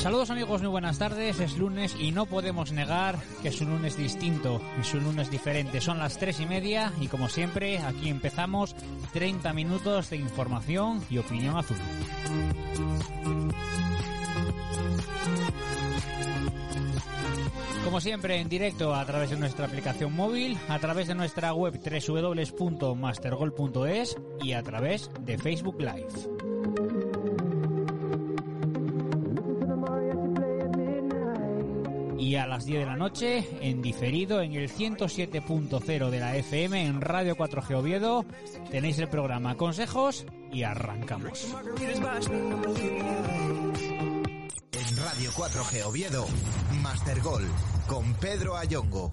Saludos amigos, muy buenas tardes. Es lunes y no podemos negar que es un lunes distinto, es un lunes diferente. Son las tres y media y como siempre aquí empezamos 30 minutos de información y opinión azul. Como siempre, en directo a través de nuestra aplicación móvil, a través de nuestra web www.mastergol.es y a través de Facebook Live. Y a las 10 de la noche en diferido en el 107.0 de la FM en Radio 4G Oviedo tenéis el programa Consejos y arrancamos. En Radio 4G Oviedo, Master Gol con Pedro Ayongo.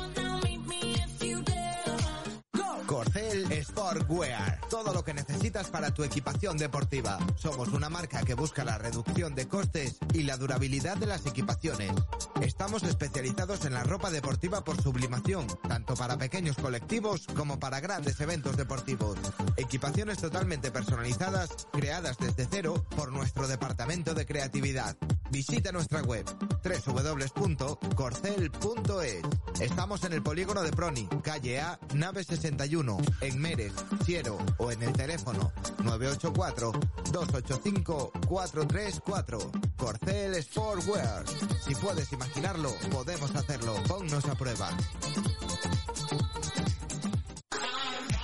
Sportwear. Todo lo que necesitas para tu equipación deportiva. Somos una marca que busca la reducción de costes y la durabilidad de las equipaciones. Estamos especializados en la ropa deportiva por sublimación, tanto para pequeños colectivos como para grandes eventos deportivos. Equipaciones totalmente personalizadas, creadas desde cero por nuestro departamento de creatividad. Visita nuestra web www.corcel.es. Estamos en el polígono de Proni, calle A, nave 61 en Meres, Siero o en el teléfono 984-285-434. Corcel Sportwear. Si puedes imaginarlo, podemos hacerlo. Ponnos a prueba.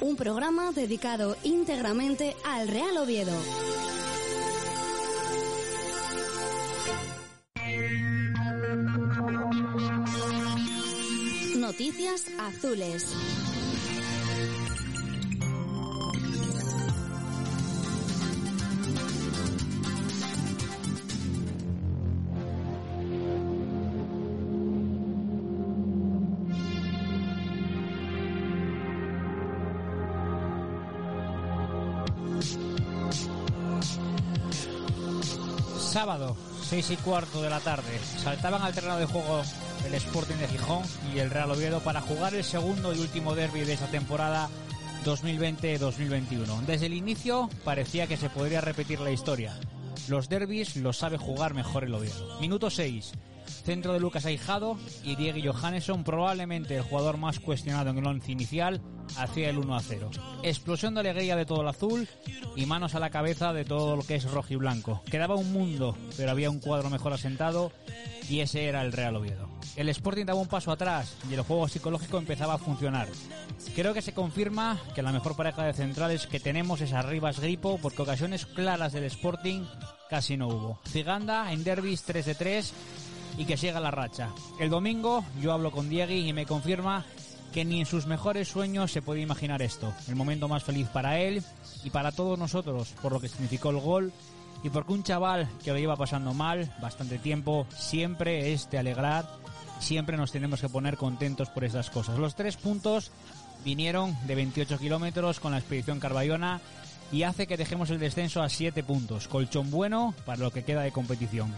un programa dedicado íntegramente al Real Oviedo. Noticias azules. Sábado, 6 y cuarto de la tarde, saltaban al terreno de juego el Sporting de Gijón y el Real Oviedo para jugar el segundo y último derby de esta temporada 2020-2021. Desde el inicio parecía que se podría repetir la historia. Los derbis los sabe jugar mejor el Oviedo. Minuto 6. Centro de Lucas Aijado y Diego Johannesson, probablemente el jugador más cuestionado en el once inicial, hacia el 1 a 0. Explosión de alegría de todo el azul y manos a la cabeza de todo lo que es rojo y blanco. Quedaba un mundo, pero había un cuadro mejor asentado y ese era el Real Oviedo. El Sporting daba un paso atrás y el juego psicológico empezaba a funcionar. Creo que se confirma que la mejor pareja de centrales que tenemos es Arribas Gripo porque ocasiones claras del Sporting casi no hubo. Ciganda en derbis 3 de 3 y que siga la racha. El domingo yo hablo con Diego y me confirma que ni en sus mejores sueños se puede imaginar esto. El momento más feliz para él y para todos nosotros por lo que significó el gol y porque un chaval que lo lleva pasando mal bastante tiempo siempre es de alegrar, siempre nos tenemos que poner contentos por esas cosas. Los tres puntos vinieron de 28 kilómetros con la expedición Carballona y hace que dejemos el descenso a 7 puntos, colchón bueno para lo que queda de competición.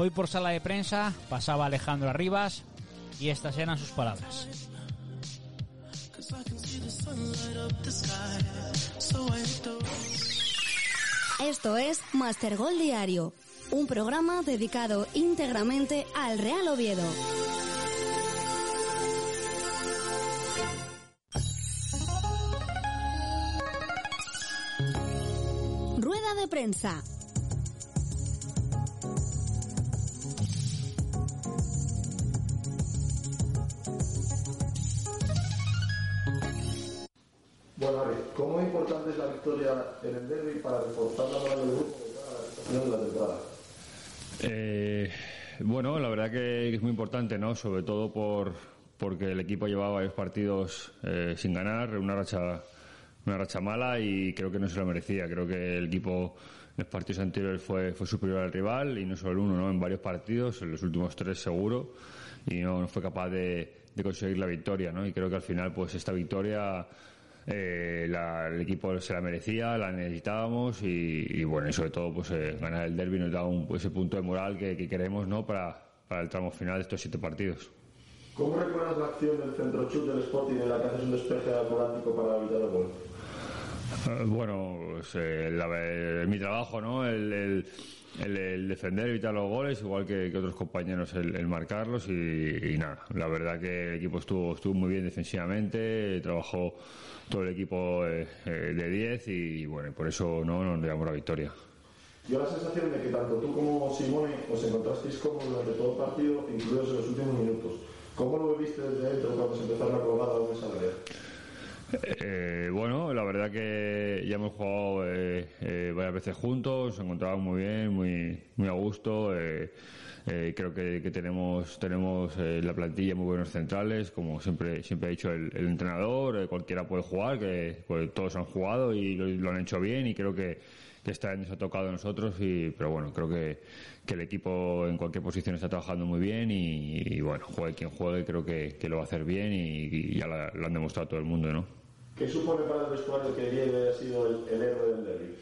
Hoy por sala de prensa pasaba Alejandro Arribas y estas eran sus palabras. Esto es Master Gol Diario, un programa dedicado íntegramente al Real Oviedo. Rueda de prensa. En el derby para reforzar la moral de la temporada? Eh, bueno, la verdad que es muy importante, ¿no? Sobre todo por porque el equipo llevaba varios partidos eh, sin ganar, una racha una racha mala y creo que no se lo merecía. Creo que el equipo en los partidos anteriores fue, superior al rival y no solo uno, ¿no? En varios partidos, en los últimos tres seguro, y no, no fue capaz de, de conseguir la victoria, ¿no? Y creo que al final, pues esta victoria eh, la- el equipo se la merecía, la necesitábamos y, y, bueno, y sobre todo pues eh, ganar el derby nos da un, ese punto de moral que, que queremos ¿no? para, para el tramo final de estos siete partidos. ¿Cómo recuerdas la acción del centro chut del Sporting en la que haces un despeje atlántico para evitar el gol? Eh, Bueno, pues, eh, la- eh, mi trabajo, ¿no? El, el- el- defender, evitar los goles, igual que, otros compañeros, el, marcarlos y, nada. La verdad que el equipo estuvo, estuvo muy bien defensivamente, trabajó todo el equipo eh, eh, de 10 y bueno, por eso no nos llevamos la victoria. Dio la sensación de que tanto tú como Simone os encontrasteis cómodos durante todo el partido, incluidos en los últimos minutos. ¿Cómo lo viviste desde dentro cuando se empezaron a colgar a de salarial? Eh, bueno, la verdad que ya hemos jugado eh, eh, varias veces juntos, nos encontrábamos muy bien, muy, muy a gusto. eh, eh, creo que, tenemos tenemos en la plantilla muy buenos centrales, como siempre siempre ha dicho el, entrenador, cualquiera puede jugar, que pues, todos han jugado y lo, han hecho bien y creo que, que esta nos ha tocado a nosotros, y, pero bueno, creo que, el equipo en cualquier posición está trabajando muy bien y, bueno, juegue quien juegue, creo que, lo va a hacer bien y, y ya lo han demostrado todo el mundo, ¿no? ¿Qué supone para el vestuario que Diego haya sido el, héroe del derby?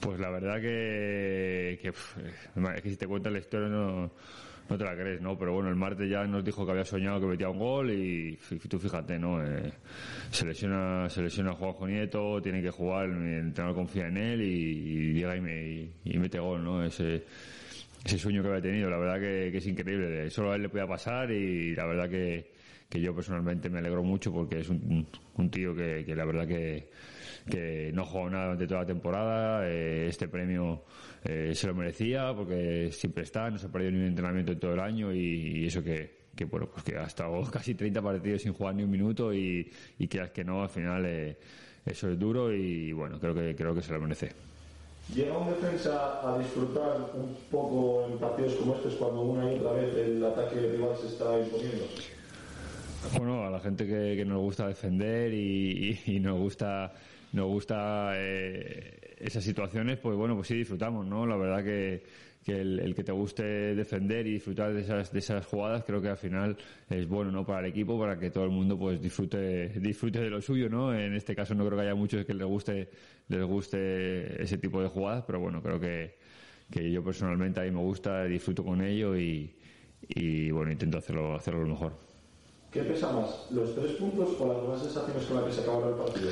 Pues la verdad que, es que si te cuentas la historia no, no te la crees, ¿no? Pero bueno, el martes ya nos dijo que había soñado que metía un gol y tú fíjate, ¿no? Eh, se lesiona, se lesiona Juanjo Nieto, tiene que jugar, el entrenador confía en él y, y llega y, me, y, y mete gol, ¿no? Ese, sueño que había tenido, la verdad que, que es increíble. Solo a él le podía pasar y la verdad que, que yo personalmente me alegro mucho porque es un, un tío que, la verdad que, que no jugado nada durante toda la temporada. eh, este premio eh, se lo merecía porque siempre está, no se ha perdido ni un entrenamiento en todo el año y, eso que, bueno, pues que ha estado casi 30 partidos sin jugar ni un minuto y, y que no, al final eh, eso es duro y bueno, creo que, creo que se lo merece. ¿Llega un defensa a disfrutar un poco en partidos como estos cuando una y otra vez el ataque rival se está imponiendo? Bueno, a la gente que, que nos gusta defender y, nos gusta nos gusta eh, esas situaciones, pues bueno, pues sí disfrutamos, ¿no? La verdad que, que el, el que te guste defender y disfrutar de esas de esas jugadas, creo que al final es bueno, ¿no? Para el equipo, para que todo el mundo pues disfrute disfrute de lo suyo, ¿no? En este caso no creo que haya muchos que les guste les guste ese tipo de jugadas, pero bueno, creo que que yo personalmente a mí me gusta, disfruto con ello y, y bueno, intento hacerlo hacerlo lo mejor. ¿Qué pesa más, los tres puntos o las buenas sensaciones con las que se acabaron el partido?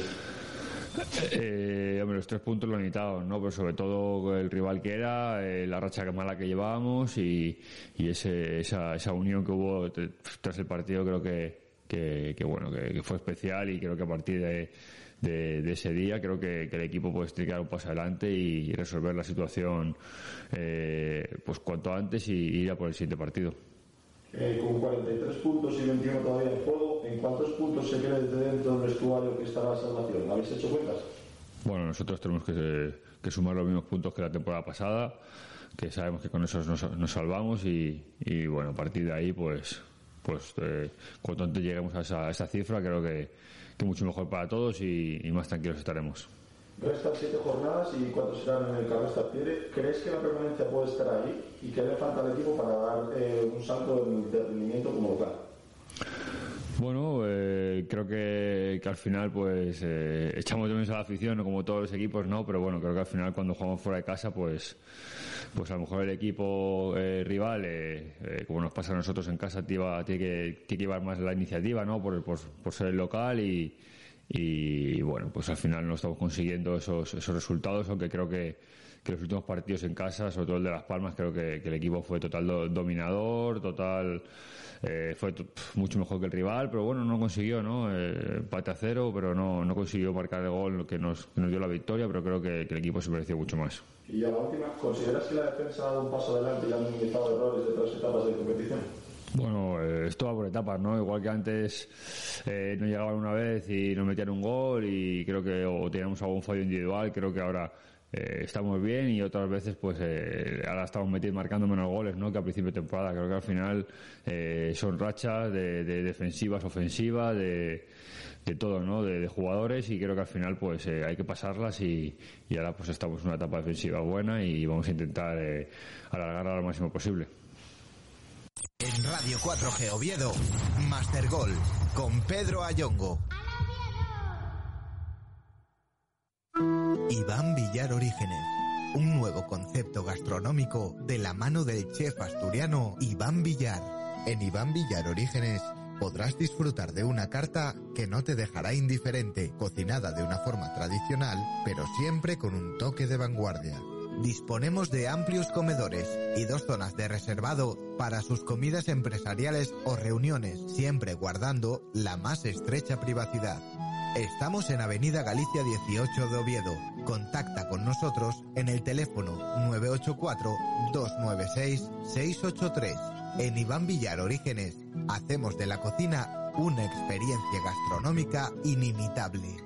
Eh, hombre, los tres puntos lo necesitábamos, ¿no? Pero sobre todo el rival que era, eh, la racha mala que llevábamos y, ese, esa, esa unión que hubo tras el partido creo que, que, que, bueno, que, fue especial y creo que a partir de, ese día creo que, el equipo puede dar un paso adelante y, resolver la situación eh, pues cuanto antes y ir a por el siguiente partido. Eh, con 43 puntos y 21 todavía en juego, ¿en cuántos puntos se cree desde dentro del vestuario que está la salvación? ¿Habéis hecho cuentas? Bueno, nosotros tenemos que, sumar los mismos puntos que la temporada pasada, que sabemos que con eso nos, salvamos y, bueno, a partir de ahí, pues, pues eh, cuanto antes lleguemos a esa, esa cifra, creo que, que mucho mejor para todos y, más tranquilos estaremos. Restan siete jornadas y cuatro serán en el Carlos Tartiere. ¿Crees que la permanencia puede estar ahí y qué le falta al equipo para dar eh, un salto el rendimiento como local? Bueno, eh, creo que, que, al final pues eh, echamos de menos a la afición, como todos los equipos, ¿no? Pero bueno, creo que al final cuando jugamos fuera de casa, pues pues a lo mejor el equipo eh, rival, eh, como nos pasa a nosotros en casa, tiene, que, tiene que llevar más la iniciativa, ¿no? Por, por, por ser el local y, y bueno, pues al final no estamos consiguiendo esos, esos resultados, aunque creo que, que los últimos partidos en casa, sobre todo el de Las Palmas, creo que, el equipo fue total dominador, total eh, fue mucho mejor que el rival, pero bueno, no consiguió, ¿no? Eh, pate a cero, pero no, no consiguió marcar el gol que nos, que nos dio la victoria, pero creo que, el equipo se mereció mucho más. Y a la última, ¿consideras que la defensa ha dado un paso adelante y ha minimizado errores de tres etapas de competición? Bueno, eh, esto va por etapas, ¿no? Igual que antes eh, no llegaban una vez y nos metían un gol y creo que o teníamos algún fallo individual, creo que ahora eh, estamos bien y otras veces pues eh, ahora estamos metiendo, marcando menos goles ¿no? que a principio de temporada. Creo que al final eh, son rachas de, defensivas, ofensivas, de, de todo, ¿no? De, jugadores y creo que al final pues hay que pasarlas y, ahora pues estamos en una etapa defensiva buena y vamos a intentar alargarla lo máximo posible. En Radio 4G Oviedo, Master Gol con Pedro Ayongo. Iván Villar Orígenes. Un nuevo concepto gastronómico de la mano del chef asturiano Iván Villar. En Iván Villar Orígenes podrás disfrutar de una carta que no te dejará indiferente, cocinada de una forma tradicional, pero siempre con un toque de vanguardia. Disponemos de amplios comedores y dos zonas de reservado para sus comidas empresariales o reuniones, siempre guardando la más estrecha privacidad. Estamos en Avenida Galicia 18 de Oviedo. Contacta con nosotros en el teléfono 984-296-683. En Iván Villar Orígenes, hacemos de la cocina una experiencia gastronómica inimitable.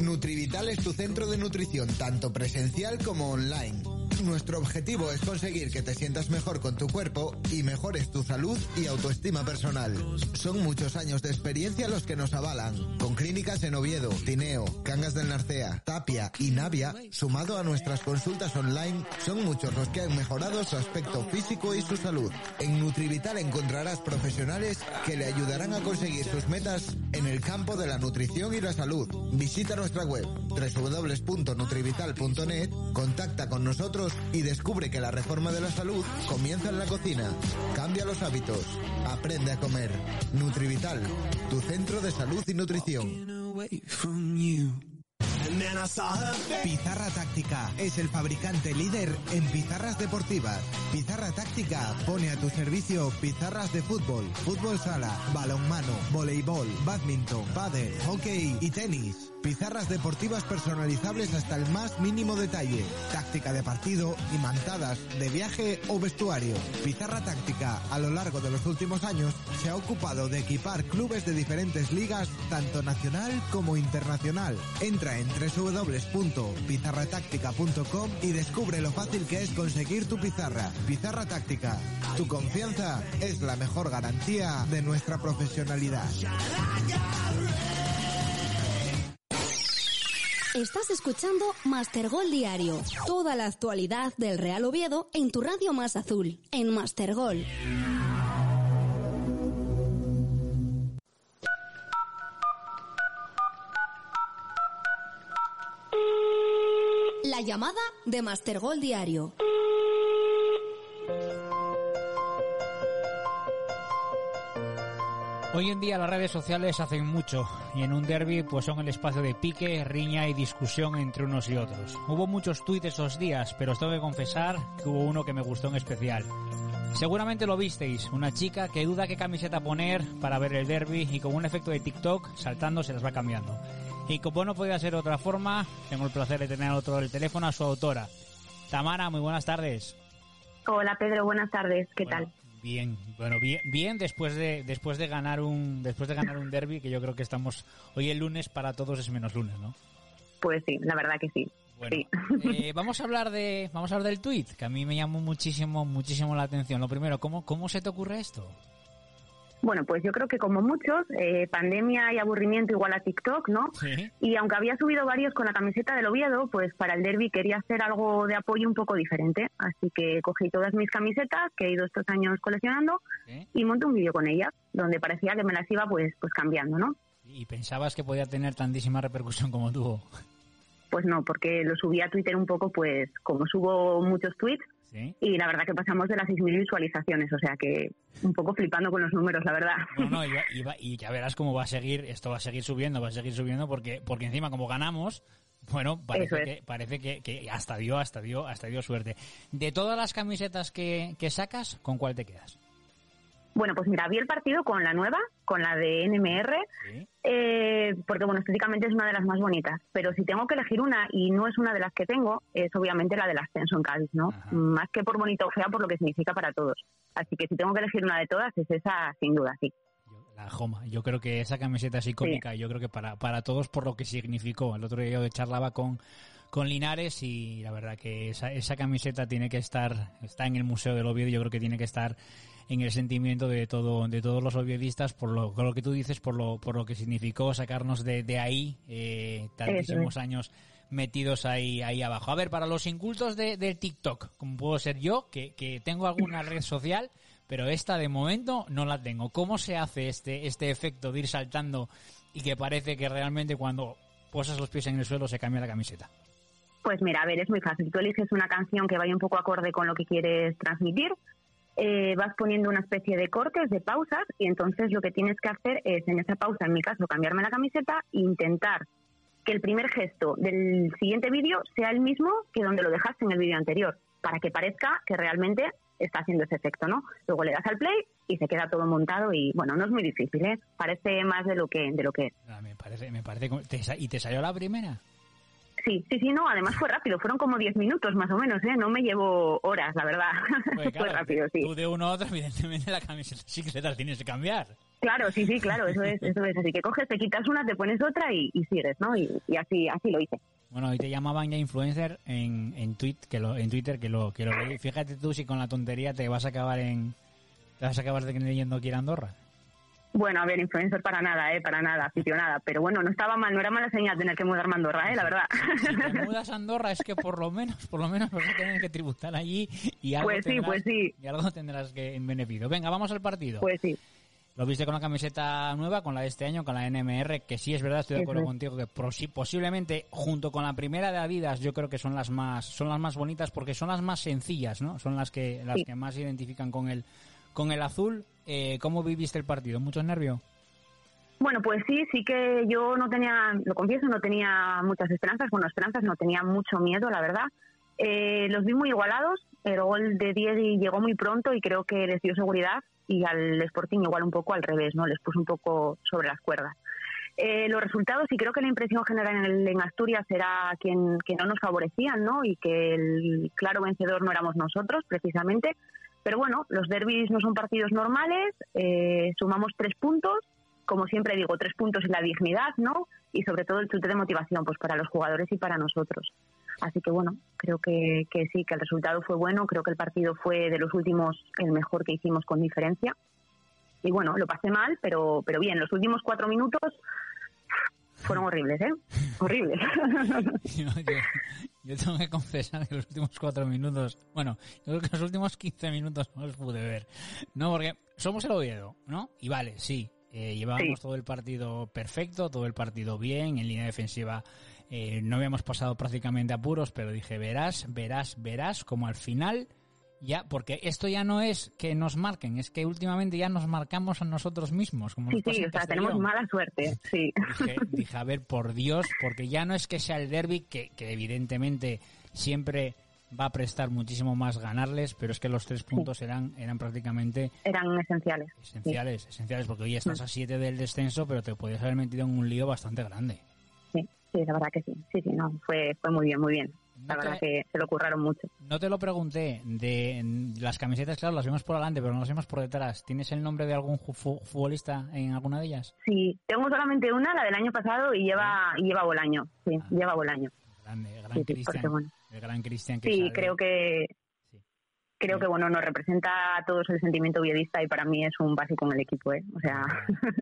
Nutrivital es tu centro de nutrición, tanto presencial como online nuestro objetivo es conseguir que te sientas mejor con tu cuerpo y mejores tu salud y autoestima personal. Son muchos años de experiencia los que nos avalan, con clínicas en Oviedo, Tineo, Cangas del Narcea, Tapia y Navia, sumado a nuestras consultas online, son muchos los que han mejorado su aspecto físico y su salud. En Nutrivital encontrarás profesionales que le ayudarán a conseguir sus metas en el campo de la nutrición y la salud. Visita nuestra web www.nutrivital.net, contacta con nosotros y descubre que la reforma de la salud comienza en la cocina. Cambia los hábitos. Aprende a comer. Nutrivital, tu centro de salud y nutrición. Pizarra Táctica es el fabricante líder en pizarras deportivas. Pizarra Táctica pone a tu servicio pizarras de fútbol, fútbol sala, balonmano, voleibol, badminton, pádel, hockey y tenis. Pizarras deportivas personalizables hasta el más mínimo detalle. Táctica de partido, imantadas, de viaje o vestuario. Pizarra Táctica, a lo largo de los últimos años, se ha ocupado de equipar clubes de diferentes ligas, tanto nacional como internacional. Entra en www.pizarratáctica.com y descubre lo fácil que es conseguir tu pizarra. Pizarra Táctica. Tu confianza es la mejor garantía de nuestra profesionalidad. Estás escuchando Master Gol Diario. Toda la actualidad del Real Oviedo en tu radio más azul, en Master Gol. La llamada de Master Gol Diario. Hoy en día las redes sociales hacen mucho y en un derby pues son el espacio de pique, riña y discusión entre unos y otros. Hubo muchos tuits esos días, pero os tengo que confesar que hubo uno que me gustó en especial. Seguramente lo visteis, una chica que duda qué camiseta poner para ver el derby y con un efecto de TikTok saltando se las va cambiando. Y como no podía ser de otra forma, tengo el placer de tener otro del teléfono a su autora. Tamara, muy buenas tardes. Hola Pedro, buenas tardes, ¿qué tal? Bien, bueno, bien, bien después de después de ganar un después de ganar un derby que yo creo que estamos hoy el lunes para todos es menos lunes, ¿no? Pues sí, la verdad que sí. Bueno, Sí. eh, vamos a hablar de vamos a hablar del tweet que a mí me llamó muchísimo muchísimo la atención. Lo primero, ¿cómo cómo se te ocurre esto? Bueno, pues yo creo que como muchos, eh, pandemia y aburrimiento igual a TikTok, ¿no? Sí. Y aunque había subido varios con la camiseta del Oviedo, pues para el derby quería hacer algo de apoyo un poco diferente. Así que cogí todas mis camisetas que he ido estos años coleccionando Sí. y monté un vídeo con ellas, donde parecía que me las iba pues, pues cambiando, ¿no? Y pensabas que podía tener tantísima repercusión como tuvo. Pues no, porque lo subí a Twitter un poco, pues como subo muchos tweets, Sí. y la verdad que pasamos de las 6.000 visualizaciones, o sea que un poco flipando con los números, la verdad. No, no, y, va- y va- y ya verás cómo va a seguir, esto va a seguir subiendo, va a seguir subiendo, porque, porque encima como ganamos, bueno, parece es. que, parece que, que hasta dio, hasta dio, hasta dio suerte. De todas las camisetas que, que sacas, ¿con cuál te quedas? Bueno, pues mira, vi el partido con la nueva, con la de NMR, Sí. eh, porque bueno, estéticamente es una de las más bonitas, pero si tengo que elegir una y no es una de las que tengo, es obviamente la del ascenso en Cádiz, ¿no? Ajá. Más que por bonita o fea, por lo que significa para todos. Así que si tengo que elegir una de todas, es esa, sin duda, sí. La Joma. Yo creo que esa camiseta es icónica. Yo creo que para, para todos por lo que significó. El otro día yo charlaba con, con Linares y la verdad que esa, esa camiseta tiene que estar, está en el Museo del Oviedo. Yo creo que tiene que estar en el sentimiento de todo, de todos los oviedistas por lo, por lo que tú dices, por lo, por lo que significó sacarnos de, de ahí, eh, tantísimos años metidos ahí, ahí abajo. A ver, para los incultos de, de TikTok, como puedo ser yo, que, que tengo alguna red social, pero esta de momento no la tengo. ¿Cómo se hace este, este efecto de ir saltando y que parece que realmente cuando posas los pies en el suelo se cambia la camiseta? Pues mira, a ver, es muy fácil. Tú eliges una canción que vaya un poco acorde con lo que quieres transmitir, eh, vas poniendo una especie de cortes, de pausas, y entonces lo que tienes que hacer es, en esa pausa, en mi caso, cambiarme la camiseta e intentar que el primer gesto del siguiente vídeo sea el mismo que donde lo dejaste en el vídeo anterior, para que parezca que realmente está haciendo ese efecto, ¿no? Luego le das al play y se queda todo montado y, bueno, no es muy difícil, ¿eh? Parece más de lo que, de lo que es. Ah, me parece, me parece. como- ¿te sa- ¿Y te salió la primera? Sí, sí, sí, no, además fue rápido, fueron como 10 minutos más o menos, ¿eh? No me llevó horas, la verdad. Pues fue claro, rápido, sí. Tú de uno a otro, evidentemente la camiseta tienes que cambiar. Claro, sí, sí, claro, eso es, eso es. Así que coges, te quitas una, te pones otra y, y sigues, ¿no? Y, y así, así lo hice. Bueno, hoy te llamaban ya influencer en, en, tweet, que lo, en Twitter, que lo, que lo. Fíjate tú si con la tontería te vas a acabar en... Te vas a acabar de leyendo aquí en Andorra. Bueno, a ver, influencer para nada, ¿eh? Para nada, aficionada. Pero bueno, no estaba mal, no era mala señal tener que mudarme a Andorra, ¿eh? La verdad. Si te mudas a Andorra es que por lo menos, por lo menos vas a tener que tributar allí y algo, Pues sí, tendrás, pues sí. y algo tendrás que en beneficio. Venga, vamos al partido. Pues sí. Lo viste con la camiseta nueva, con la de este año, con la NMR, que sí es verdad, estoy de acuerdo contigo, que posi- posiblemente junto con la primera de Adidas yo creo que son las más son las más bonitas porque son las más sencillas, ¿no? Son las que las Sí. que más se identifican con el con el azul. Eh, ¿Cómo viviste el partido? ¿Mucho nervio? Bueno, pues sí, sí que yo no tenía, lo confieso, no tenía muchas esperanzas. Bueno, esperanzas no tenía mucho miedo, la verdad. Eh, los vi muy igualados. El gol de Diego llegó muy pronto y creo que les dio seguridad. Y al Sporting igual un poco al revés, ¿no? Les puso un poco sobre las cuerdas. Eh, los resultados, y creo que la impresión general en, el- en Asturias era quien, que no nos favorecían, ¿no? Y que el claro vencedor no éramos nosotros, precisamente. Pero bueno, los derbis no son partidos normales, eh, sumamos tres puntos, como siempre digo, tres puntos en la dignidad, ¿no? Y sobre todo el chute de motivación, pues para los jugadores y para nosotros. Así que bueno, creo que, que sí, que el resultado fue bueno, creo que el partido fue de los últimos el mejor que hicimos con diferencia. Y bueno, lo pasé mal, pero, pero bien, los últimos cuatro minutos fueron horribles, ¿eh? Horribles. yo, yo- yo tengo que confesar que los últimos cuatro minutos, bueno, yo creo que los últimos 15 minutos no los pude ver. No, porque somos el Oviedo, ¿no? Y vale, sí, eh, llevábamos Sí. todo el partido perfecto, todo el partido bien, en línea defensiva eh, no habíamos pasado prácticamente apuros, pero dije, verás, verás, verás, como al final ya, porque esto ya no es que nos marquen, es que últimamente ya nos marcamos a nosotros mismos. Como Sí, sí, o sea, tenemos mala suerte, sí. dije, dije, a ver, por Dios, porque ya no es que sea el derby, que, que evidentemente siempre va a prestar muchísimo más ganarles, pero es que los tres puntos eran, eran prácticamente Eran esenciales. esenciales, esenciales, porque hoy estás Mm. a siete del descenso, pero te podías haber metido en un lío bastante grande. Sí, sí, la verdad que sí. Sí, sí, no, fue, fue muy bien, muy bien. La verdad que se lo curraron mucho. No te lo pregunté, de las camisetas, claro, las vemos por delante, pero no las vemos por detrás. ¿Tienes el nombre de algún futbolista en alguna de ellas? Sí, tengo solamente una, la del año pasado, y lleva, y lleva Bolaño, sí, ah. lleva Bolaño. Grande, gran Cristian. El gran Cristian Sí, creo que creo que bueno nos representa a todos el sentimiento viedista y para mí es un básico en el equipo ¿eh? o sea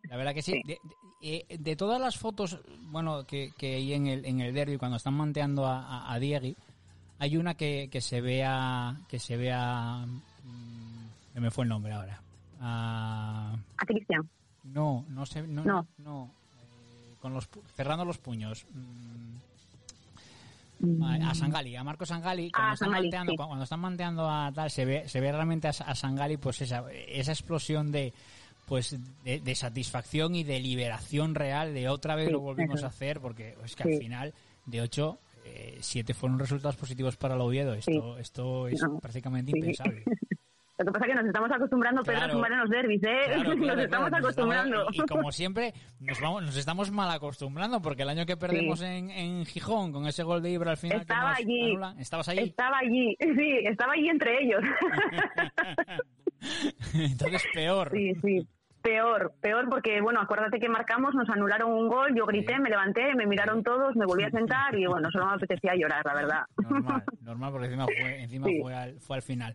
la verdad que sí, De, de, todas las fotos bueno que, que hay en el en el derby cuando están manteando a, a, Diegui hay una que, que se vea que se vea mm, me fue el nombre ahora. A, a Cristian no no sé no no, eh, con los cerrando los puños. Mm, a Sangali, a Marco Sangali, cuando, están, manteando, cuando están manteando a tal, se ve, se ve realmente a, Sangali pues esa, esa explosión de pues de, satisfacción y de liberación real de otra vez lo volvimos a hacer porque es que al final de ocho eh, siete fueron resultados positivos para el Oviedo esto esto es prácticamente impensable Lo que pasa es que nos estamos acostumbrando, Pedro, a sumar en los derbis, ¿eh? nos estamos acostumbrando. y, como siempre, nos, vamos, nos estamos mal acostumbrando, porque el año que perdemos en, en, Gijón, con ese gol de Ibra al final... Estaba allí. ¿Estabas allí? Estaba allí, sí, estaba allí entre ellos. Entonces, peor. Sí, sí. Peor, peor porque, bueno, acuérdate que marcamos, nos anularon un gol, yo grité, me levanté, me miraron todos, me volví a sentar y, bueno, solo me apetecía llorar, la verdad. Normal, normal porque encima fue, encima fue, al, fue al final.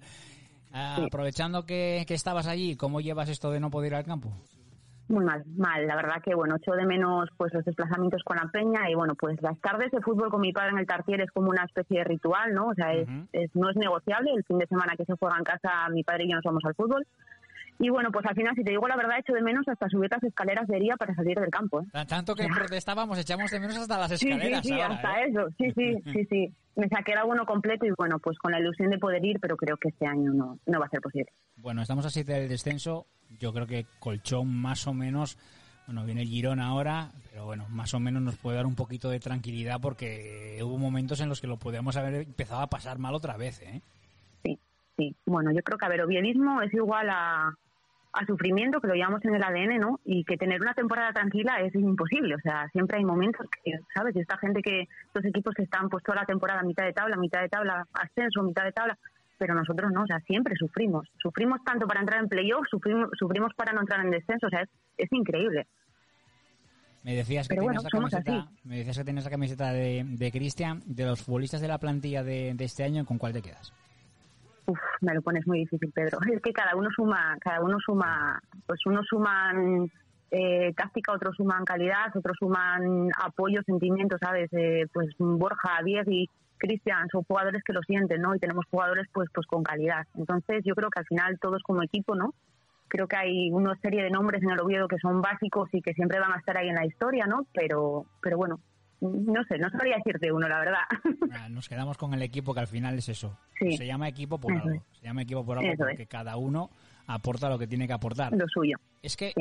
Aprovechando que, estabas allí, ¿cómo llevas esto de no poder ir al campo? Muy mal, mal. La verdad que, bueno, echo de menos pues los desplazamientos con la peña y, bueno, pues las tardes de fútbol con mi padre en el Tartier es como una especie de ritual, ¿no? O sea, es, no es negociable. El fin de semana que se juega en casa, mi padre y yo nos vamos al fútbol. Y bueno, pues al final, si te digo la verdad, echo de menos hasta subir las escaleras de día para salir del campo. ¿eh? Tanto que protestábamos, echamos de menos hasta las escaleras. Sí, sí, hasta ¿eh? eso. Sí, sí, sí, sí. Me saqué el abono completo y bueno, pues con la ilusión de poder ir, pero creo que este año no, no va a ser posible. Bueno, estamos a siete del descenso. Yo creo que colchón más o menos. Bueno, viene el Girón ahora, pero bueno, más o menos nos puede dar un poquito de tranquilidad porque hubo momentos en los que lo podíamos haber empezado a pasar mal otra vez, ¿eh? Sí, sí. Bueno, yo creo que, a ver, Oviedismo es igual a, a sufrimiento, que lo llevamos en el ADN, ¿no? Y que tener una temporada tranquila es imposible. O sea, siempre hay momentos que, ¿sabes? Esta gente que, estos equipos que están pues toda la temporada a mitad de tabla, mitad de tabla, ascenso, mitad de tabla, pero nosotros no, o sea, siempre sufrimos. Sufrimos tanto para entrar en playoff, sufrimos, sufrimos para no entrar en descenso, o sea, es, increíble. Me decías que la camiseta, me decías que tienes la camiseta de, de Cristian, de los futbolistas de la plantilla de, de este año, ¿con cuál te quedas? Uf, me lo pones muy difícil, Pedro. Es que cada uno suma, cada uno suma, pues unos suman eh, táctica, otros suman calidad, otros suman apoyo, sentimientos, ¿sabes? Eh, pues Borja, Diez y Cristian son jugadores que lo sienten, ¿no? Y tenemos jugadores pues pues con calidad. Entonces yo creo que al final todos como equipo, ¿no? Creo que hay una serie de nombres en el Oviedo que son básicos y que siempre van a estar ahí en la historia, ¿no? Pero, pero bueno, no sé, no sabría decirte uno, la verdad. Nos quedamos con el equipo que al final es eso. Se llama equipo por algo. Se llama equipo por algo porque cada uno aporta lo que tiene que aportar. Lo suyo. Es que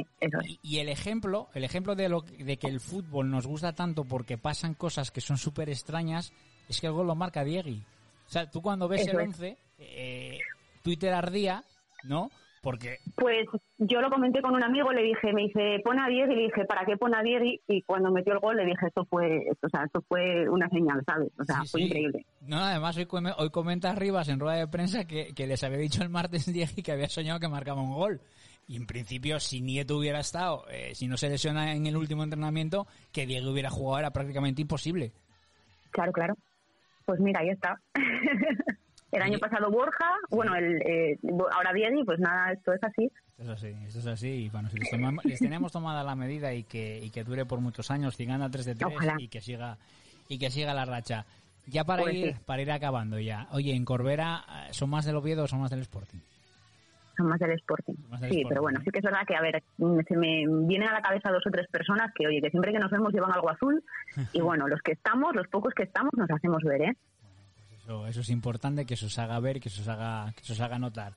y, el ejemplo, el ejemplo de lo de que el fútbol nos gusta tanto porque pasan cosas que son súper extrañas, es que el gol lo marca Diegui. O sea, tú cuando ves el 11, eh, Twitter ardía, ¿no? Porque... Pues yo lo comenté con un amigo, le dije, me dice, pon a Diego, y le dije, ¿para qué pon a Diego? Y cuando metió el gol le dije, esto fue, o sea, esto fue una señal, ¿sabes? O sea, fue increíble. No, además hoy, hoy comenta Rivas en rueda de prensa que, les había dicho el martes Diego que había soñado que marcaba un gol. Y en principio, si Nieto hubiera estado, eh, si no se lesiona en el último entrenamiento, que Diego hubiera jugado era prácticamente imposible. Claro, claro. Pues mira, ahí está. El año pasado Borja, bueno, el, eh, ahora Diego, pues nada, esto es así. Esto es así, esto es así. Y bueno, si les, tenemos tomada la medida y que, y que dure por muchos años, si gana 3 de 3 y que siga y que siga la racha. Ya para pues ir para ir acabando ya. Oye, en Corbera, ¿son más del Oviedo o son más del Sporting? Son más del Sporting. sí, pero bueno, sí que es verdad que, a ver, se me vienen a la cabeza dos o tres personas que, oye, que siempre que nos vemos llevan algo azul. y bueno, los que estamos, los pocos que estamos, nos hacemos ver, ¿eh? Eso, es importante, que se os haga ver, que se os haga, que se os haga notar.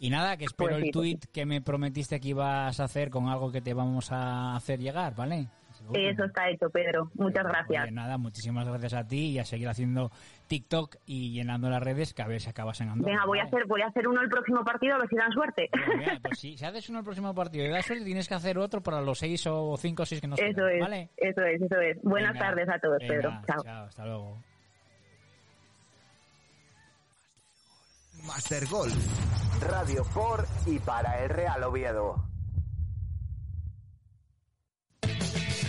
Y nada, que espero pues el pues tweet que me prometiste que ibas a hacer con algo que te vamos a hacer llegar, ¿vale? Eso está hecho, Pedro. Muchas gracias. nada, muchísimas gracias a ti y a seguir haciendo TikTok y llenando las redes que a ver si acabas en Venga, voy a hacer voy a hacer uno el próximo partido a ver si dan suerte. pues si haces uno el próximo partido y das suerte, tienes que hacer otro para los seis o cinco o seis que nos Eso es, ¿vale? Eso es, eso es. Buenas tardes a todos, Pedro. Chao. Chao, hasta luego. Master Golf. Radio por y para el Real Oviedo.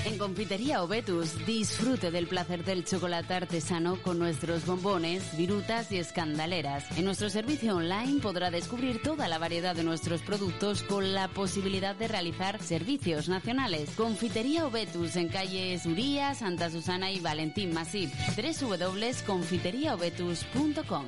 En Confitería Obetus, disfrute del placer del chocolate artesano con nuestros bombones, virutas y escandaleras. En nuestro servicio online podrá descubrir toda la variedad de nuestros productos con la posibilidad de realizar servicios nacionales. Confitería Obetus en calles Uría, Santa Susana y Valentín Masip. www.confiteriaobetus.com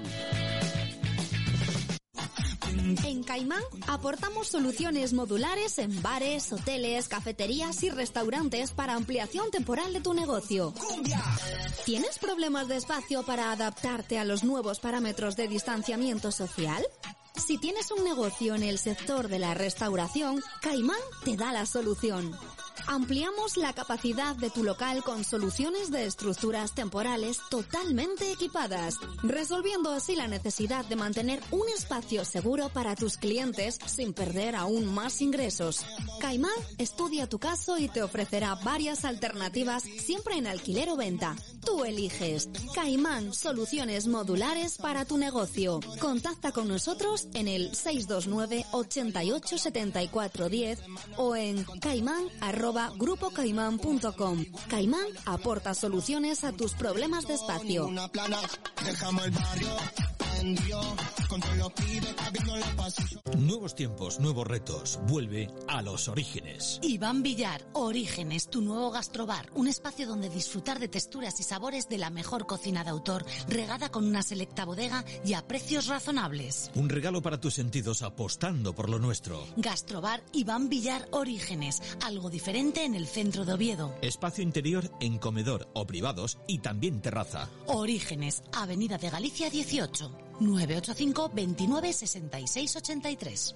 En Caimán aportamos soluciones modulares en bares, hoteles, cafeterías y restaurantes para ampliación temporal de tu negocio. ¿Tienes problemas de espacio para adaptarte a los nuevos parámetros de distanciamiento social? Si tienes un negocio en el sector de la restauración, Caimán te da la solución. Ampliamos la capacidad de tu local con soluciones de estructuras temporales totalmente equipadas, resolviendo así la necesidad de mantener un espacio seguro para tus clientes sin perder aún más ingresos. Caimán estudia tu caso y te ofrecerá varias alternativas siempre en alquiler o venta. Tú eliges. Caimán, soluciones modulares para tu negocio. Contacta con nosotros en el 629 88 74 10 o en caimán arroba grupocaimán.com. Caimán aporta soluciones a tus problemas de espacio. Nuevos tiempos, nuevos retos. Vuelve a los orígenes. Iván Villar, Orígenes, tu nuevo gastrobar. Un espacio donde disfrutar de texturas y sabores de la mejor cocina de autor, regada con una selecta bodega y a precios razonables. Un regalo para tus sentidos apostando por lo nuestro. Gastrobar Iván Villar Orígenes. Algo diferente en el centro de Oviedo. Espacio interior en comedor o privados y también terraza. Orígenes, Avenida de Galicia 18. 985 29 66 83.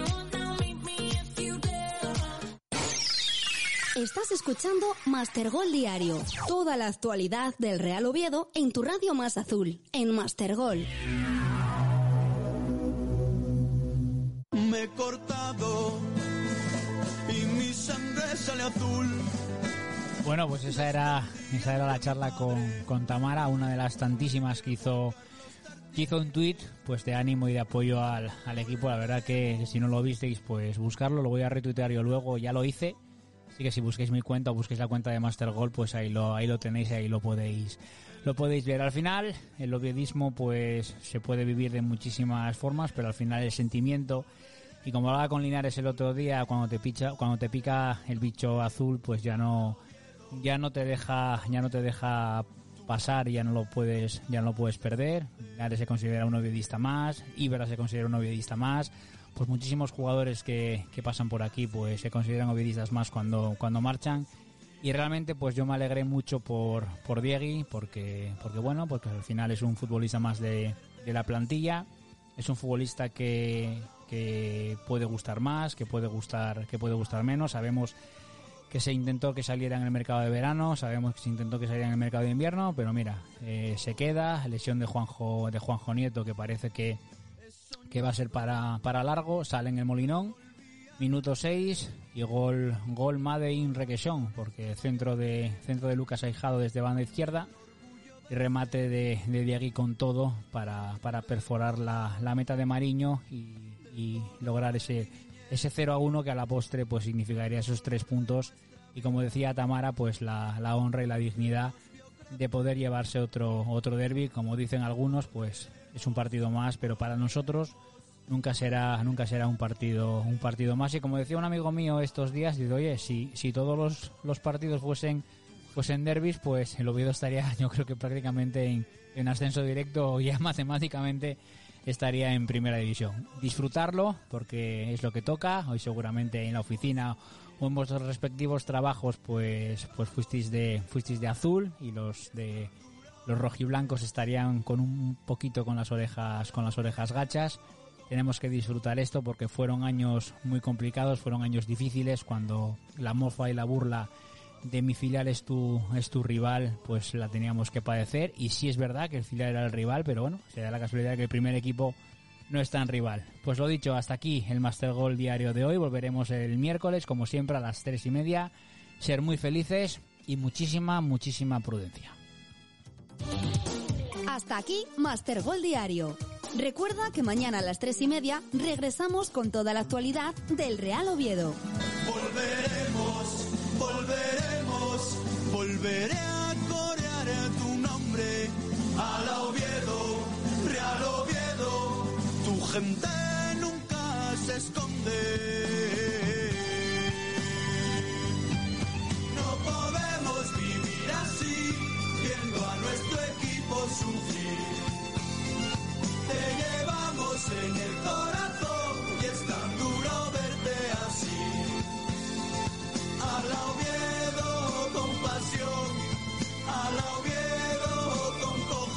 Estás escuchando Master Gol Diario. Toda la actualidad del Real Oviedo en tu radio más azul, en Master Gol. Me he cortado y mi sangre sale azul. Bueno, pues esa era, esa era la charla con, con Tamara, una de las tantísimas que hizo, que hizo un tuit pues de ánimo y de apoyo al, al equipo. La verdad que si no lo visteis, pues buscarlo, lo voy a retuitear yo luego, ya lo hice. Así que si busquéis mi cuenta o busquéis la cuenta de Master Goal, pues ahí lo, ahí lo tenéis ahí lo podéis, lo podéis ver. Al final, el oviedismo pues se puede vivir de muchísimas formas, pero al final el sentimiento y como hablaba con Linares el otro día, cuando te picha, cuando te pica el bicho azul, pues ya no, ya no te deja, ya no te deja pasar, ya no lo puedes, ya no lo puedes perder. Linares se considera un oviedista más, Ibera se considera un oviedista más. Pues muchísimos jugadores que, que pasan por aquí, pues se consideran oviedistas más cuando, cuando marchan. Y realmente, pues yo me alegré mucho por, por Diegui, porque, porque bueno, porque al final es un futbolista más de, de la plantilla. Es un futbolista que, que puede gustar más, que puede gustar, que puede gustar menos. Sabemos que se intentó que saliera en el mercado de verano, sabemos que se intentó que saliera en el mercado de invierno, pero mira, eh, se queda, lesión de Juanjo, de Juanjo Nieto que parece que, que va a ser para, para largo, sale en el Molinón, minuto 6 y gol, gol Made in Requesón, porque centro de, centro de Lucas Aijado desde banda izquierda y remate de, de Diegui con todo para, para perforar la, la meta de Mariño y, y lograr ese, ese 0 a 1 que a la postre pues significaría esos tres puntos. Y como decía Tamara pues la, la honra y la dignidad de poder llevarse otro otro derby. Como dicen algunos pues es un partido más pero para nosotros nunca será nunca será un partido un partido más y como decía un amigo mío estos días dice oye si si todos los, los partidos fuesen fuesen derbis pues el Oviedo estaría yo creo que prácticamente en, en ascenso directo ya matemáticamente estaría en primera división. Disfrutarlo porque es lo que toca. Hoy seguramente en la oficina o en vuestros respectivos trabajos pues pues fuisteis de fuisteis de azul y los de los rojiblancos estarían con un poquito con las orejas con las orejas gachas. Tenemos que disfrutar esto porque fueron años muy complicados, fueron años difíciles cuando la mofa y la burla de mi filial es tu, es tu rival, pues la teníamos que padecer. Y sí es verdad que el filial era el rival, pero bueno, se da la casualidad que el primer equipo no es tan rival. Pues lo dicho, hasta aquí el Master Goal diario de hoy. Volveremos el miércoles, como siempre, a las tres y media. Ser muy felices y muchísima, muchísima prudencia. Hasta aquí Master Goal Diario. Recuerda que mañana a las tres y media regresamos con toda la actualidad del Real Oviedo. Volveremos, volveremos, volveré a corear a tu nombre. Al Oviedo, Real Oviedo, tu gente nunca se esconde. en el corazón.